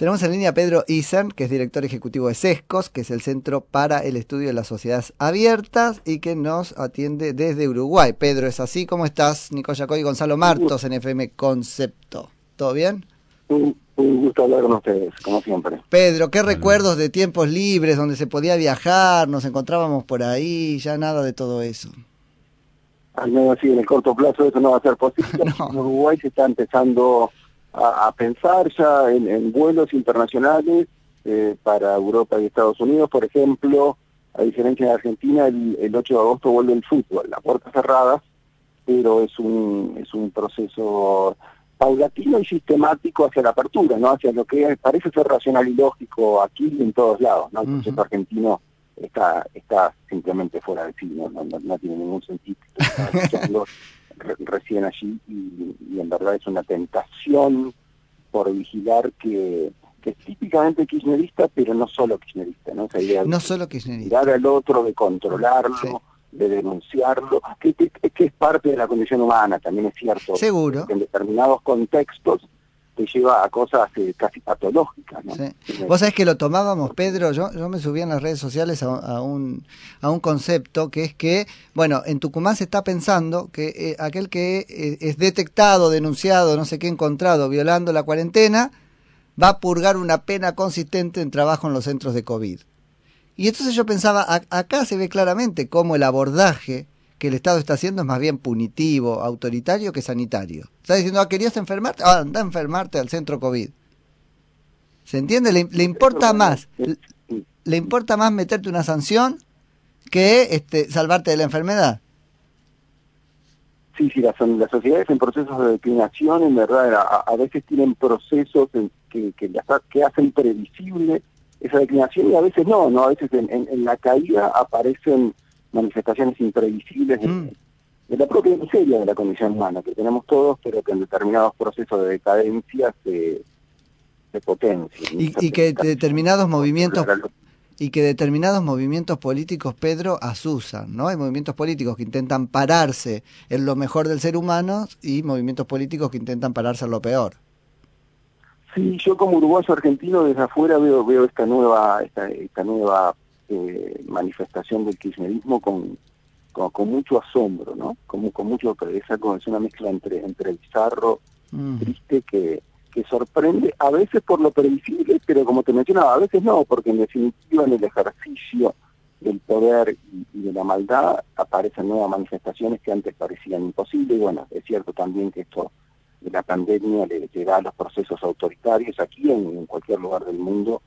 Tenemos en línea a Pedro Isern, que es director ejecutivo de CESCOS, que es el Centro para el Estudio de las Sociedades Abiertas y que nos atiende desde Uruguay. Pedro, ¿es así? ¿Cómo estás? Nico Yacoy y Gonzalo Martos en FM Concepto. ¿Todo bien? Un, gusto hablar con ustedes, como siempre. Pedro, ¿qué recuerdos de tiempos libres donde se podía viajar, nos encontrábamos por ahí, ya nada de todo eso? Al menos sí, en el corto plazo eso no va a ser posible. En Uruguay se está empezando a, pensar ya en, vuelos internacionales eh, para Europa y Estados Unidos, por ejemplo, a diferencia de Argentina, el, 8 de agosto vuelve el fútbol, la puertas cerradas, pero es un, es un proceso paulatino y sistemático hacia la apertura, ¿no? Hacia lo que parece ser racional y lógico aquí y en todos lados, ¿no? El proceso argentino está está simplemente fuera de sí, no, no, tiene ningún sentido. recién allí y, en verdad es una tentación por vigilar que, que es típicamente kirchnerista, pero no solo kirchnerista, ¿no? Esa idea no solo kirchnerista. mirar al otro, de controlarlo, de denunciarlo, que, que, es parte de la condición humana, también es cierto. Seguro. en determinados contextos lleva a cosas eh, casi patológicas. ¿no? Vos sabés que lo tomábamos, Pedro, yo, yo me subí en las redes sociales a, un, a un concepto que es que, bueno, en Tucumán se está pensando que eh, aquel que eh, es detectado, denunciado, no sé qué, encontrado, violando la cuarentena, va a purgar una pena consistente en trabajo en los centros de COVID. Y entonces yo pensaba, acá se ve claramente cómo el abordaje que el Estado está haciendo es más bien punitivo, autoritario que sanitario. Está diciendo, ah, querías enfermarte, ah, anda a enfermarte al centro COVID. ¿Se entiende? Le, importa más, le, importa más meterte una sanción que este, salvarte de la enfermedad. Sí, sí, las, las sociedades en procesos de declinación, en verdad, a, veces tienen procesos que, que, que, hacen previsible esa declinación y a veces no, ¿no? A veces en la caída aparecen manifestaciones imprevisibles mm. de, la propia miseria de la condición humana que tenemos todos, pero que en determinados procesos de decadencia se, se potencian. Y, que determinados movimientos y que determinados movimientos políticos, Pedro, asusan, ¿no? Hay movimientos políticos que intentan pararse en lo mejor del ser humano y movimientos políticos que intentan pararse en lo peor. Sí, yo como uruguayo argentino desde afuera veo veo esta nueva esta, esta nueva eh, manifestación del kirchnerismo con, con, mucho asombro, ¿no? Como, con mucho, esa es una mezcla entre, entre bizarro, mm. triste, que, que sorprende, a veces por lo previsible, pero como te mencionaba, a veces no, porque en definitiva en el ejercicio del poder y, de la maldad aparecen nuevas manifestaciones que antes parecían imposibles, y bueno, es cierto también que esto de la pandemia le, llega a los procesos autoritarios aquí en, en cualquier lugar del mundo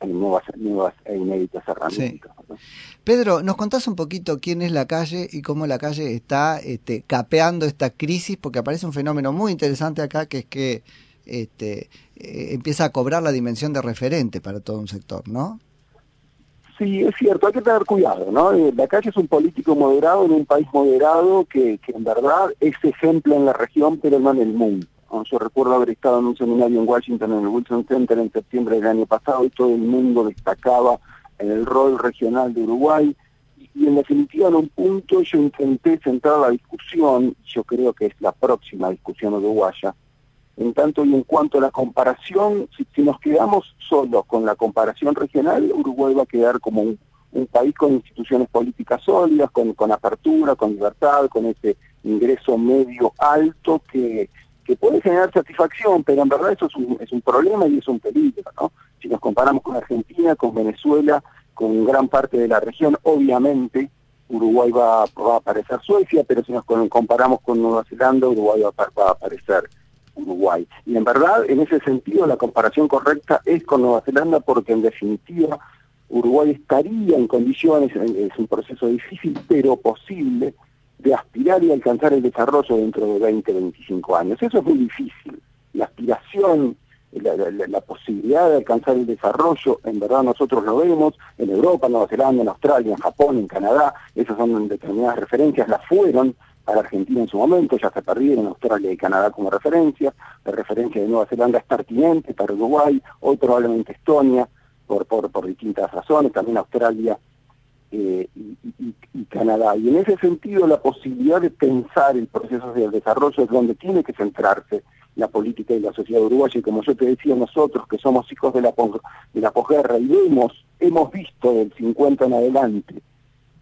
hay nuevas, nuevas e inéditas herramientas. Pedro, ¿nos contás un poquito quién es la calle y cómo la calle está este, capeando esta crisis? Porque aparece un fenómeno muy interesante acá, que es que este, eh, empieza a cobrar la dimensión de referente para todo un sector, ¿no? Sí, es cierto, hay que tener cuidado, ¿no? Eh, la calle es un político moderado en un país moderado que, que en verdad es ejemplo en la región, pero no en el mundo. Yo recuerdo haber estado en un seminario en Washington, en el Wilson Center, en septiembre del año pasado, y todo el mundo destacaba el rol regional de Uruguay. Y, en definitiva, en un punto yo intenté centrar la discusión, yo creo que es la próxima discusión uruguaya, en tanto y en cuanto a la comparación, si, nos quedamos solo con la comparación regional, Uruguay va a quedar como un, país con instituciones políticas sólidas, con, con apertura, con libertad, con ese ingreso medio alto que que puede generar satisfacción, pero en verdad eso es un, problema y es un peligro, ¿no? Si nos comparamos con Argentina, con Venezuela, con gran parte de la región, obviamente Uruguay va, a aparecer Suecia, pero si nos comparamos con Nueva Zelanda, Uruguay va, a aparecer Uruguay. Y en verdad, en ese sentido, la comparación correcta es con Nueva Zelanda porque en definitiva Uruguay estaría en condiciones, es un proceso difícil, pero posible, de aspirar y alcanzar el desarrollo dentro de 20, 25 años. Eso es muy difícil. La aspiración, la, posibilidad de alcanzar el desarrollo, en verdad nosotros lo vemos en Europa, en Nueva Zelanda, en Australia, en Japón, en Canadá, esas son determinadas referencias, las fueron para Argentina en su momento, ya se perdieron Australia y Canadá como referencia, la referencia de Nueva Zelanda es pertinente para Uruguay, hoy probablemente Estonia, por, por, por distintas razones, también Australia eh, y, Canadá. Y en ese sentido la posibilidad de pensar el proceso de desarrollo es donde tiene que centrarse la política y la sociedad uruguaya. Y como yo te decía, nosotros que somos hijos de la, de la posguerra y hemos, hemos visto del 50 en adelante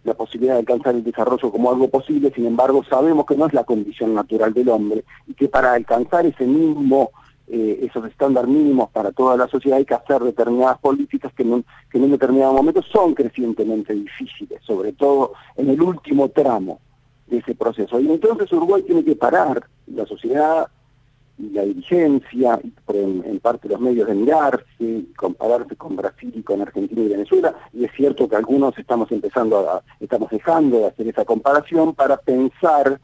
la posibilidad de alcanzar el desarrollo como algo posible, sin embargo sabemos que no es la condición natural del hombre y que para alcanzar ese mismo eh, esos estándares mínimos para toda la sociedad hay que hacer determinadas políticas que, que en un determinado momento son crecientemente difíciles, sobre todo en el último tramo de ese proceso. Y entonces Uruguay tiene que parar, la sociedad y la dirigencia, y en, parte los medios de mirarse, compararse con Brasil y con Argentina y Venezuela, y es cierto que algunos estamos empezando a, estamos dejando de hacer esa comparación para pensar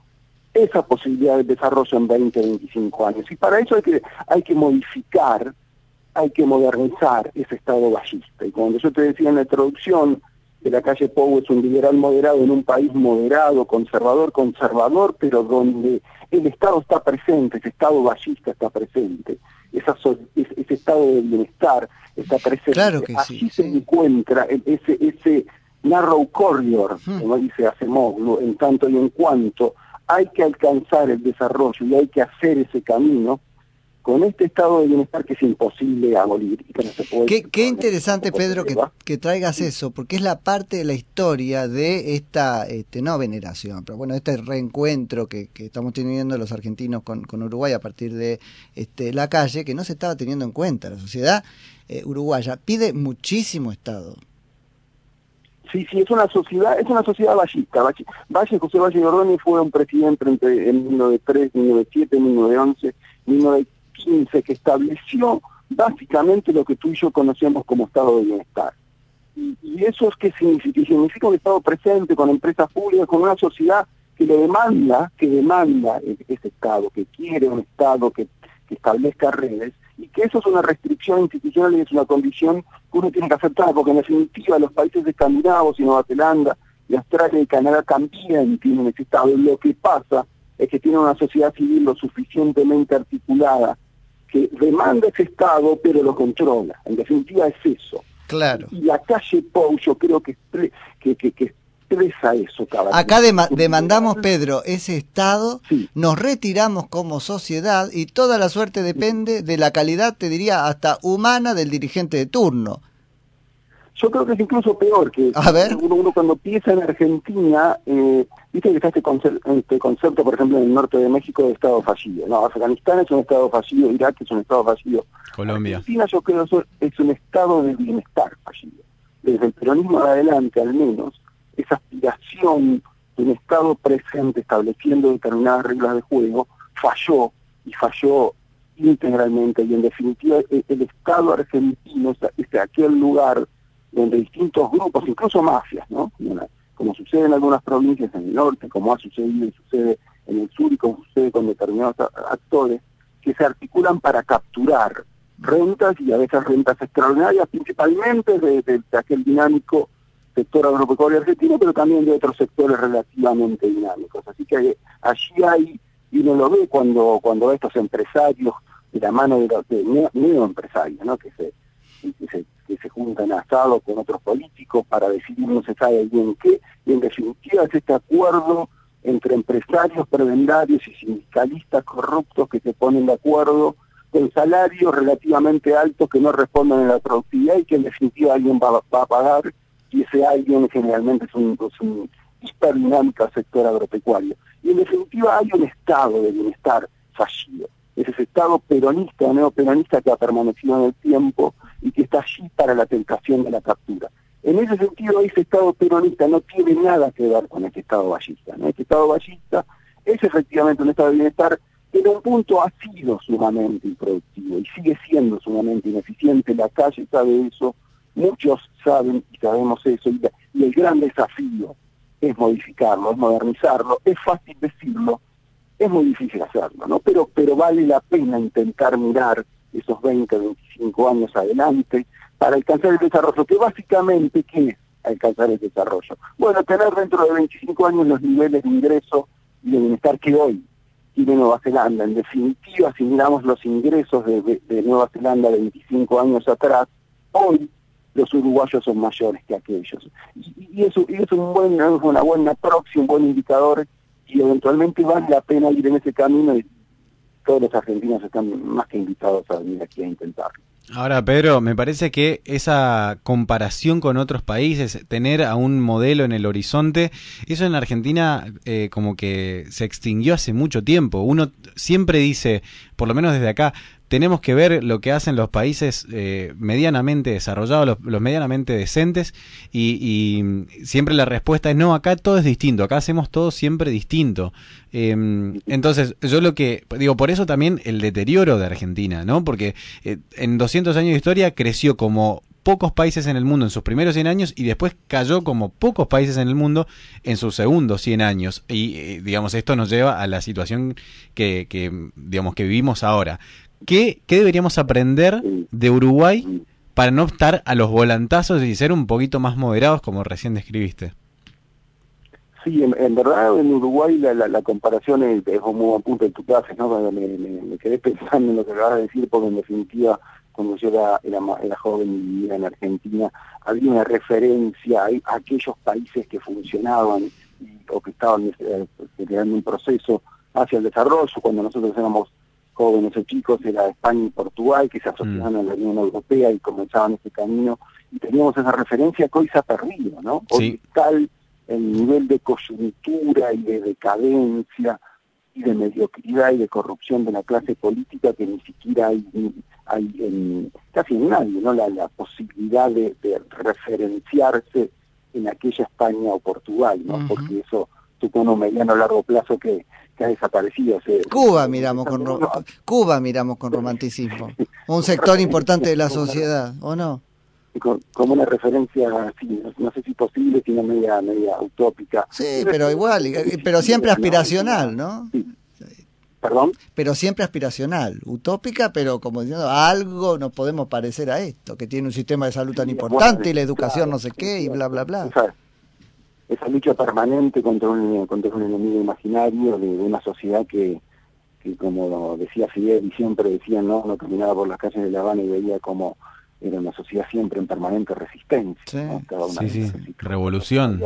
esa posibilidad de desarrollo en 20, 25 años. Y para eso hay que, hay que modificar, hay que modernizar ese Estado ballista. Y cuando yo te decía en la introducción que la calle Pou es un liberal moderado en un país moderado, conservador, conservador, pero donde el Estado está presente, ese Estado ballista está presente, esa ese, estado de bienestar está presente. Claro que Allí se encuentra ese, ese narrow corridor, hmm. como dice Asimov, en tanto y en cuanto hay que alcanzar el desarrollo y hay que hacer ese camino con este estado de bienestar que es imposible abolir y que no se puede... Qué, interesante, Pedro, que, traigas eso, porque es la parte de la historia de esta, este, no veneración, pero bueno, este reencuentro que, estamos teniendo los argentinos con, Uruguay a partir de este, la calle, que no se estaba teniendo en cuenta. La sociedad eh, uruguaya pide muchísimo Estado. Sí, sí, es una sociedad, es una sociedad vallista. Valle, José Valle Gordoni fue un presidente entre en 1903, 1907, 1911, 1915 que estableció básicamente lo que tú y yo conocemos como estado de bienestar. Y, eso es qué significa? Significa un estado presente con empresas públicas, con una sociedad que le demanda, que demanda ese estado, que quiere un estado que establezca redes y que eso es una restricción institucional y es una condición que uno tiene que aceptar, porque en definitiva los países escandinavos y Nueva Zelanda y Australia y Canadá también tienen ese estado. Lo que pasa es que tienen una sociedad civil lo suficientemente articulada que demanda ese Estado, pero lo controla. En definitiva es eso. Claro. Y la calle Pou yo creo que, que, que, que eso, Acá demandamos, Pedro, ese Estado, nos retiramos como sociedad y toda la suerte depende de la calidad, te diría, hasta humana del dirigente de turno. Yo creo que es incluso peor que A ver. Uno, cuando piensa en Argentina, eh, viste que está este, este, concepto, por ejemplo, en el norte de México de Estado fallido. No, Afganistán es un Estado fallido, Irak es un Estado fallido. Colombia. Argentina yo creo que es un Estado de bienestar fallido. Desde el peronismo adelante, al menos, esa aspiración de un Estado presente estableciendo determinadas reglas de juego falló y falló integralmente y en definitiva e, el, Estado argentino es aquel lugar donde distintos grupos, incluso mafias, ¿no? como sucede en algunas provincias en el norte, como ha sucedido y sucede en el sur y como sucede con determinados actores, que se articulan para capturar rentas y a veces rentas extraordinarias, principalmente de aquel dinámico sector agropecuario argentino, pero también de otros sectores relativamente dinámicos. Así que allí hay, y uno lo ve cuando, cuando estos empresarios, de la mano de los neoempresarios, ¿no? que se, que se, que se juntan con otros políticos para decidir no se sabe bien qué, y en definitiva es este acuerdo entre empresarios, prebendarios y sindicalistas corruptos que se ponen de acuerdo con salarios relativamente altos que no responden a la productividad y que en definitiva alguien va a pagar y ese alguien generalmente es un, es un hiperdinámico sector agropecuario. Y en definitiva hay un estado de bienestar fallido. Es ese estado peronista o neoperonista que ha permanecido en el tiempo y que está allí para la tentación de la captura. En ese sentido, ese estado peronista no tiene nada que ver con este estado ballista. ¿no? Este estado ballista es efectivamente un estado de bienestar que en un punto ha sido sumamente improductivo y sigue siendo sumamente ineficiente. La calle sabe eso, Muchos saben y sabemos eso, y, el gran desafío es modificarlo, es modernizarlo, es fácil decirlo, es muy difícil hacerlo, ¿no? Pero, pero vale la pena intentar mirar esos 20, 25 años adelante para alcanzar el desarrollo, que básicamente, ¿qué es alcanzar el desarrollo? Bueno, tener dentro de 25 años los niveles de ingreso y de bienestar que hoy tiene Nueva Zelanda. En definitiva, si miramos los ingresos de, de Nueva Zelanda 25 años atrás, hoy los uruguayos son mayores que aquellos. Y, eso, es, un buen, una buena proxy, un buen indicador, y eventualmente vale la pena ir en ese camino y todos los argentinos están más que invitados a venir aquí a intentarlo. Ahora, Pedro, me parece que esa comparación con otros países, tener a un modelo en el horizonte, eso en Argentina eh, como que se extinguió hace mucho tiempo. Uno siempre dice, por lo menos desde acá, tenemos que ver lo que hacen los países eh, medianamente desarrollados, los, medianamente decentes, y, siempre la respuesta es no, acá todo es distinto, acá hacemos todo siempre distinto. Em, entonces, yo lo que digo, por eso también el deterioro de Argentina, ¿no? Porque eh, en 200 años de historia creció como pocos países en el mundo en sus primeros 100 años y después cayó como pocos países en el mundo en sus segundos 100 años. Y eh, digamos, esto nos lleva a la situación que, que, digamos, que vivimos ahora. ¿Qué, deberíamos aprender de Uruguay para no estar a los volantazos y ser un poquito más moderados, como recién describiste? Sí, en, verdad en Uruguay la, la, comparación es, es, un muy buen punto en tu clase, ¿no? Me, quedé pensando en lo que acabas de decir, porque en definitiva, cuando yo era, era, joven y vivía en Argentina, había una referencia a, aquellos países que funcionaban o que estaban eh, generando un proceso hacia el desarrollo, cuando nosotros éramos jóvenes o chicos era España y Portugal, que se asociaban a la Unión Europea y comenzaban ese camino, y teníamos esa referencia que hoy se ha perdido, ¿no? Hoy tal el nivel de coyuntura y de decadencia y de mediocridad y de corrupción de la clase política que ni siquiera hay, hay en, casi en nadie, ¿no? La, la posibilidad de, referenciarse en aquella España o Portugal, ¿no? Porque eso un mediano largo plazo que, que ha desaparecido. Cuba miramos con Cuba miramos con romanticismo, un sector importante de la sociedad, ¿o no? como una referencia, no, sé si posible, sino media, media utópica. Sí, pero igual, pero siempre aspiracional, ¿no? ¿Perdón? Pero siempre aspiracional, utópica, pero como diciendo, algo nos podemos parecer a esto, que tiene un sistema de salud tan importante y la educación no sé qué y bla, bla, bla esa lucha permanente contra un, contra un enemigo imaginario de, una sociedad que, que, como decía Fidel y siempre decía, ¿no? no caminaba por las calles de La Habana y veía como era una sociedad siempre en permanente resistencia. Sí, sí, revolución.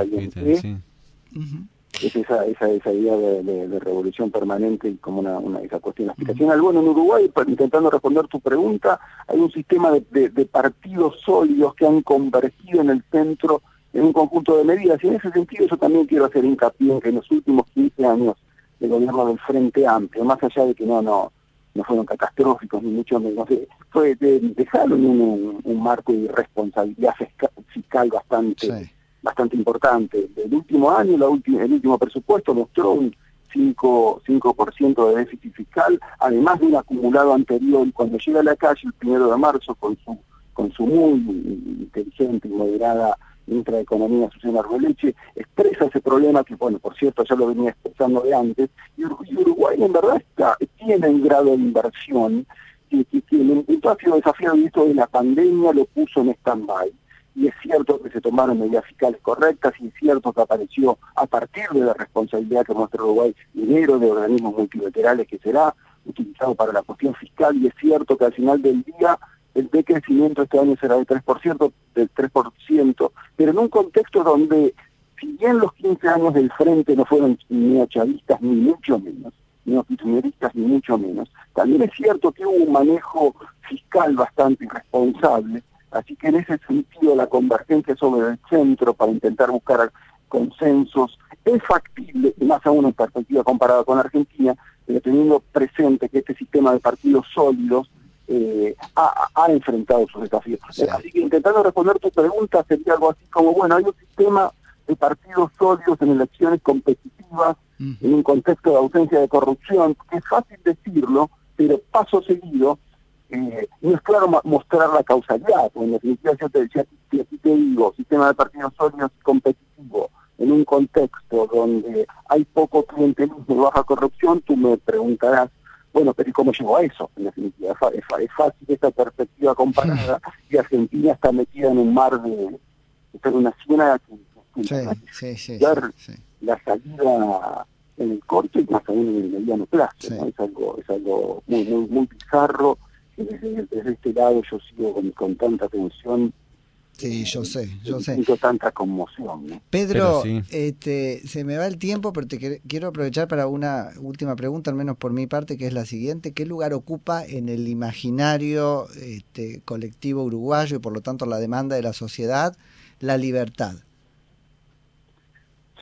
Es esa, esa, esa idea de, revolución permanente y como una, una esa cuestión aspiracional. Bueno, en Uruguay, intentando responder tu pregunta, hay un sistema de, de partidos sólidos que han convergido en el centro en un conjunto de medidas. Y en ese sentido yo también quiero hacer hincapié en que en los últimos 15 años del gobierno del Frente Amplio, más allá de que no, no, no fueron catastróficos ni mucho menos, eh, fue de, dejaron un, un, marco de responsabilidad fiscal bastante bastante importante. El último año, la el último presupuesto mostró un 5%, 5 de déficit fiscal, además de un acumulado anterior, y cuando llega a la calle el primero de marzo con su, con su muy inteligente y moderada ministra de Economía, Susana Arboleche, expresa ese problema que, bueno, por cierto, ya lo venía expresando de antes, y Uruguay en verdad está, tiene un grado de inversión que, que, que en un ha sido desafiado esto de la pandemia lo puso en stand-by. Y es cierto que se tomaron medidas fiscales correctas y es cierto que apareció a partir de la responsabilidad que muestra Uruguay dinero de organismos multilaterales que será utilizado para la cuestión fiscal y es cierto que al final del día el decrecimiento este año será del 3%, del 3%, pero en un contexto donde, si bien los 15 años del frente no fueron ni chavistas ni mucho menos, ni kirchneristas ni mucho menos, también es cierto que hubo un manejo fiscal bastante irresponsable, así que en ese sentido la convergencia sobre el centro para intentar buscar consensos es factible, más aún en perspectiva comparada con Argentina, pero teniendo presente que este sistema de partidos sólidos eh, ha, enfrentado sus desafíos. Así que intentando responder tu pregunta sería algo así como, bueno, hay un sistema de partidos sólidos en elecciones competitivas, en un contexto de ausencia de corrupción, que es fácil decirlo, pero paso seguido, eh, no es claro mostrar la causalidad, porque en definitiva yo te decía, si te digo, sistema de partidos sólidos y competitivo, en un contexto donde hay poco clientelismo y baja corrupción, tú me preguntarás, bueno, pero ¿y cómo llegó a eso? En definitiva, es, fácil esta perspectiva comparada y Argentina está metida en un mar de, de una ciénaga que, sí, sí, la salida en el corto y más aún en el mediano plazo. Es algo es algo muy muy muy bizarro. Desde, desde, este lado yo sigo con, con tanta atención Sí, yo sé, yo sé. Siento tanta conmoción. ¿no? Pedro, sí. este, se me va el tiempo, pero te quiero aprovechar para una última pregunta, al menos por mi parte, que es la siguiente. ¿Qué lugar ocupa en el imaginario este, colectivo uruguayo y por lo tanto la demanda de la sociedad la libertad?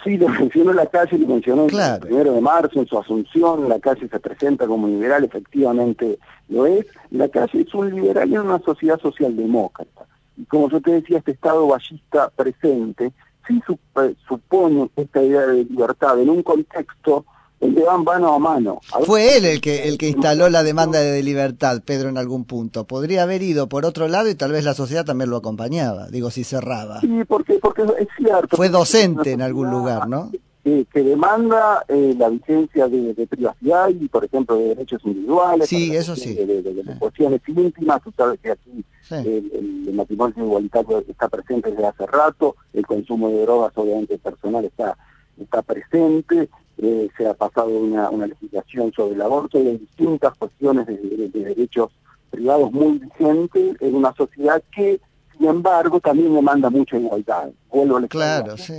Sí, lo mencionó la calle, lo mencionó Claro. el primero de marzo en su asunción, la calle se presenta como liberal, efectivamente lo es. La calle es un liberal en una sociedad socialdemócrata. Y como yo te decía, este Estado ballista presente sí sup- supone esta idea de libertad en un contexto donde van mano a mano. A veces- Fue él el que, el que instaló la demanda de libertad, Pedro, en algún punto. Podría haber ido por otro lado y tal vez la sociedad también lo acompañaba, digo, si cerraba. Sí, porque, porque es cierto. Fue docente en algún lugar, ¿no? Que, que demanda eh, la vigencia de, de privacidad y, por ejemplo, de derechos individuales. Sí, eso. De, de- de cuestiones íntimas, tú sabes que aquí Sí. el, matrimonio igualitario está presente desde hace rato, el consumo de drogas, obviamente, personal está, está presente, eh, se ha pasado una, una legislación sobre el aborto y hay distintas cuestiones de derechos privados muy vigentes en una sociedad que, sin embargo, también demanda mucha igualdad. Vuelvo al Claro, sí.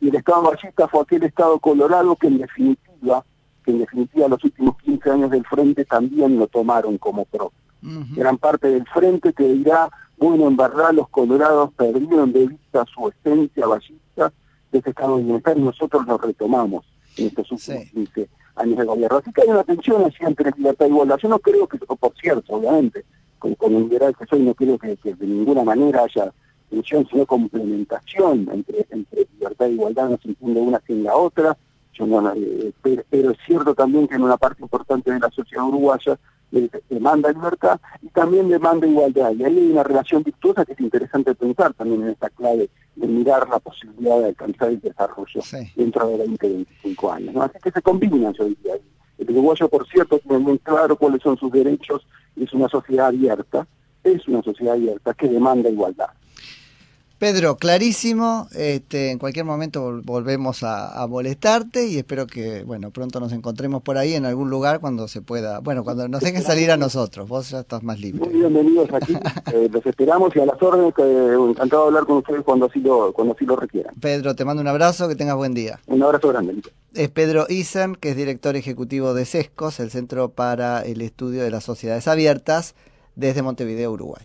Y el Estado ballista fue aquel Estado colorado que en definitiva, que en definitiva los últimos 15 años del Frente también lo tomaron como propio Ujú. gran parte del frente que dirá, bueno, en verdad los colorados perdieron de vista su esencia ballista de ese estado de bienestar y nosotros lo retomamos en estos últimos Sí. 15 años de gobierno. Así que hay una tensión así entre libertad y igualdad. Yo no creo que, por cierto, obviamente, con, con el liberal que soy, no creo que, que de ninguna manera haya tensión, sino complementación entre, entre libertad e igualdad, no se entiende una sin la otra. Yo no, no, eh, pero, pero es cierto también que en una parte importante de la sociedad uruguaya eh, demanda libertad y también demanda igualdad. Y ahí hay una relación virtuosa que es interesante pensar también en esta clave de mirar la posibilidad de alcanzar el desarrollo Sí. dentro de 20, 25 años. ¿no? Así que se combinan, yo diría. El uruguayo, por cierto, tiene muy claro cuáles son sus derechos es una sociedad abierta, es una sociedad abierta que demanda igualdad. Pedro, clarísimo. Este, en cualquier momento vol- volvemos a, a molestarte y espero que, bueno, pronto nos encontremos por ahí en algún lugar cuando se pueda. Bueno, cuando nos dejen salir a nosotros. Vos ya estás más Muy libre. bienvenidos aquí, eh, los esperamos y a las órdenes, que, eh, encantado de hablar con ustedes cuando así lo, cuando así lo requieran. Pedro, te mando un abrazo, que tengas buen día. Un abrazo grande. Lito. Es Pedro Isen, que es director ejecutivo de CESCOS, el Centro para el Estudio de las Sociedades Abiertas, desde Montevideo, Uruguay.